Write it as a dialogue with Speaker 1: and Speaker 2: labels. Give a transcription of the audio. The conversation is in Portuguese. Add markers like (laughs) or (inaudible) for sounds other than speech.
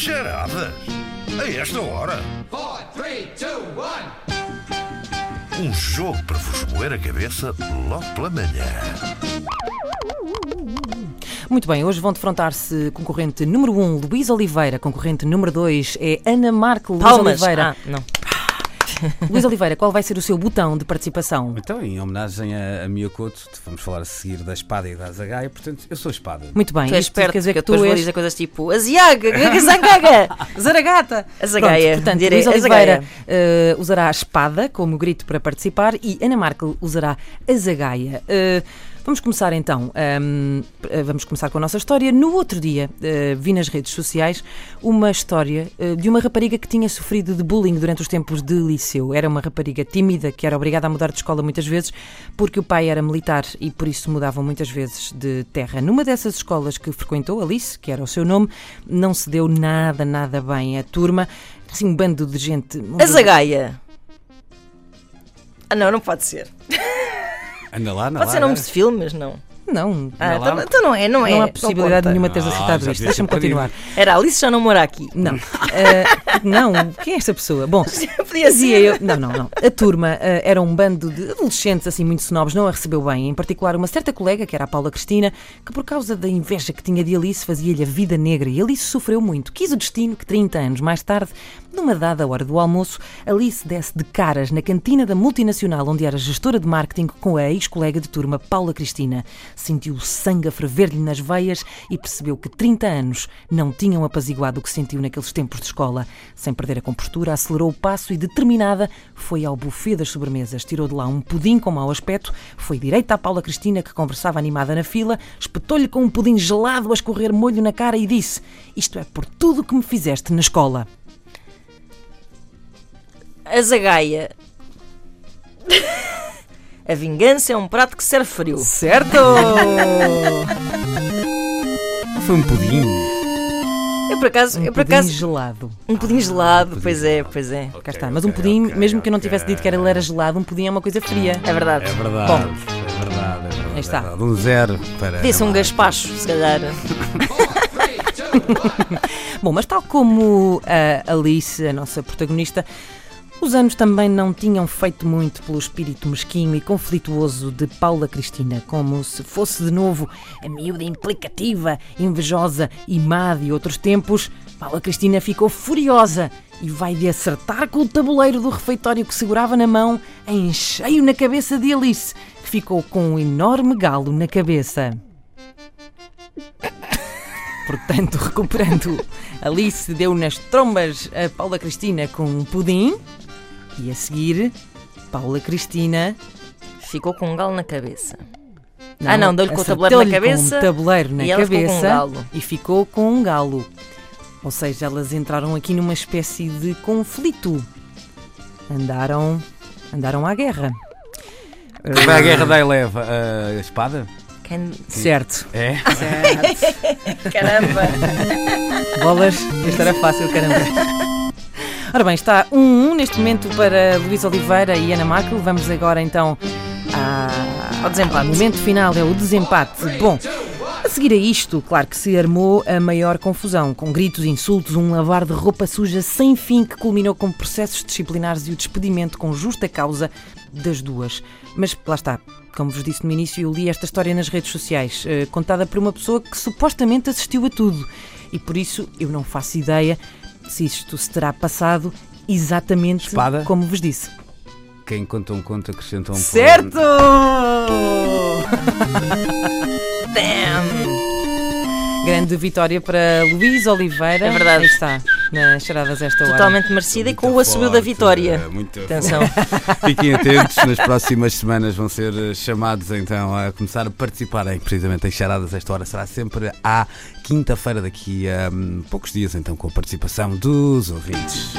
Speaker 1: Charadas? A esta hora?
Speaker 2: four, three, two, one.
Speaker 1: Um jogo para vos moer a cabeça logo pela manhã.
Speaker 3: Muito bem, hoje vão defrontar-se concorrente número 1, um, Luís Oliveira, concorrente número 2 é Ana Marco Luís
Speaker 4: Palmas.
Speaker 3: Oliveira.
Speaker 4: Ah, não.
Speaker 3: Luís Oliveira, qual vai ser o seu botão de participação?
Speaker 5: Então, em homenagem a, a Miyakoto, vamos falar a seguir da espada e da azagaia, portanto, eu sou espada.
Speaker 3: Muito bem,
Speaker 4: Tu és
Speaker 3: isto
Speaker 4: esperto,
Speaker 3: quer dizer que tu
Speaker 4: vou
Speaker 3: és
Speaker 4: dizer coisas tipo Aziaga, Gagazagaga. (laughs)
Speaker 3: Zaragata.
Speaker 4: A zagaia.
Speaker 3: Pronto, portanto,
Speaker 4: Direi
Speaker 3: Luís Oliveira eh, usará a espada como grito para participar e Ana Markel usará a zagaia. Eh, vamos começar então. ahm, eh, vamos começar com a nossa história. No outro dia, eh, vi nas redes sociais uma história eh, de uma rapariga que tinha sofrido de bullying durante os tempos de liceu. Era uma rapariga tímida que era obrigada a mudar de escola muitas vezes porque o pai era militar e por isso mudavam muitas vezes de terra. Numa dessas escolas que frequentou, Alice, que era o seu nome, não se deu nada, nada bem. A turma, assim, um bando de gente. um
Speaker 4: Azagaia. Ah, não, não pode ser.
Speaker 5: Anda lá, anda
Speaker 4: Pode
Speaker 5: lá.
Speaker 4: ser nomes de filmes, não.
Speaker 3: Não,
Speaker 4: Ah,
Speaker 5: Não lá.
Speaker 4: então, então não é, não é.
Speaker 3: não há possibilidade
Speaker 4: conta.
Speaker 3: nenhuma de teres
Speaker 5: Ah,
Speaker 3: acertado
Speaker 5: já
Speaker 3: isto. Deixa-me continuar.
Speaker 4: Era a Alice já não mora aqui.
Speaker 3: Não. Ah, (laughs) não, quem é esta pessoa? Bom, (laughs)
Speaker 4: Podia
Speaker 3: dizia
Speaker 4: ser.
Speaker 3: eu. Não, não, não. A turma ah, era um bando de adolescentes assim muito snobs, não a recebeu bem. Em particular, uma certa colega, que era a Paula Cristina, que por causa da inveja que tinha de Alice fazia-lhe a vida negra e Alice sofreu muito. Quis o destino que 30 anos mais tarde, numa dada hora do almoço, Alice desce de caras na cantina da multinacional onde era gestora de marketing com a ex-colega de turma Paula Cristina. Sentiu o sangue a ferver-lhe nas veias e percebeu que 30 anos não tinham apaziguado o que sentiu naqueles tempos de escola. Sem perder a compostura, acelerou o passo e, determinada, foi ao buffet das sobremesas. Tirou de lá um pudim com mau aspecto, foi direito à Paula Cristina, que conversava animada na fila, espetou-lhe com um pudim gelado a escorrer molho na cara e disse: Isto é por tudo o que me fizeste na escola.
Speaker 4: Azagaia. A vingança é um prato que serve frio.
Speaker 3: Certo!
Speaker 5: Foi um pudim.
Speaker 4: Eu por acaso,
Speaker 3: Um
Speaker 4: eu por
Speaker 3: pudim
Speaker 4: acaso,
Speaker 3: gelado.
Speaker 4: um pudim gelado, pois é, pois é.
Speaker 3: Cá está. Mas um pudim, mesmo que eu não tivesse dito que ele era gelado, um pudim é uma coisa fria.
Speaker 4: É verdade.
Speaker 5: É verdade.
Speaker 3: Bom.
Speaker 5: é verdade, é verdade.
Speaker 3: Aí está.
Speaker 5: é verdade. Um zero para.
Speaker 4: Disse um gaspacho, se calhar. (laughs)
Speaker 3: Bom, mas tal como a Alice, a nossa protagonista, os anos também não tinham feito muito pelo espírito mesquinho e conflituoso de Paula Cristina, como se fosse de novo a miúda implicativa, invejosa e má de outros tempos. Paula Cristina ficou furiosa e vai de acertar com o tabuleiro do refeitório que segurava na mão em cheio na cabeça de Alice, que ficou com um enorme galo na cabeça. Portanto, recuperando, Alice deu nas trombas a Paula Cristina com um pudim e a seguir, Paula Cristina.
Speaker 4: Ficou com um galo na cabeça. Ah, não, deu-lhe com o tabuleiro na cabeça
Speaker 3: Com um tabuleiro na
Speaker 4: e ela ficou com um
Speaker 3: cabeça
Speaker 4: galo.
Speaker 3: e ficou com um galo. Ou seja, elas entraram aqui numa espécie de conflito. Andaram, andaram à guerra.
Speaker 5: Vai à guerra da eleva. A espada?
Speaker 4: Quem-
Speaker 3: Certo.
Speaker 5: É? (laughs)
Speaker 4: Caramba!
Speaker 3: Bolas, isto era fácil, caramba. Ora bem, está 1-1 um, um neste momento para Luís Oliveira e Ana Marco. Vamos agora então à-
Speaker 4: Ao desempate.
Speaker 3: O momento final é o desempate. Bom, a seguir a isto, claro que se armou a maior confusão, com gritos, insultos, um lavar de roupa suja sem fim que culminou com processos disciplinares e o despedimento com justa causa das duas. Mas lá está, como vos disse no início, eu li esta história nas redes sociais, eh, contada por uma pessoa que supostamente assistiu a tudo. E por isso eu não faço ideia se isto se terá passado exatamente
Speaker 5: Espada?
Speaker 3: como vos disse.
Speaker 5: Quem conta um conto acrescenta um.
Speaker 3: Certo! (laughs)
Speaker 4: Damn!
Speaker 3: Grande vitória para Luís Oliveira.
Speaker 4: É verdade.
Speaker 3: Aí está, nas charadas esta hora.
Speaker 4: Totalmente merecida e com o assobio da vitória.
Speaker 5: é, Muito
Speaker 4: Atenção. (laughs)
Speaker 5: Fiquem atentos, nas próximas semanas vão ser eh, chamados então a começar a participar em, precisamente em charadas. Esta hora será sempre à quinta-feira, daqui a hum, poucos dias, então, com a participação dos ouvintes.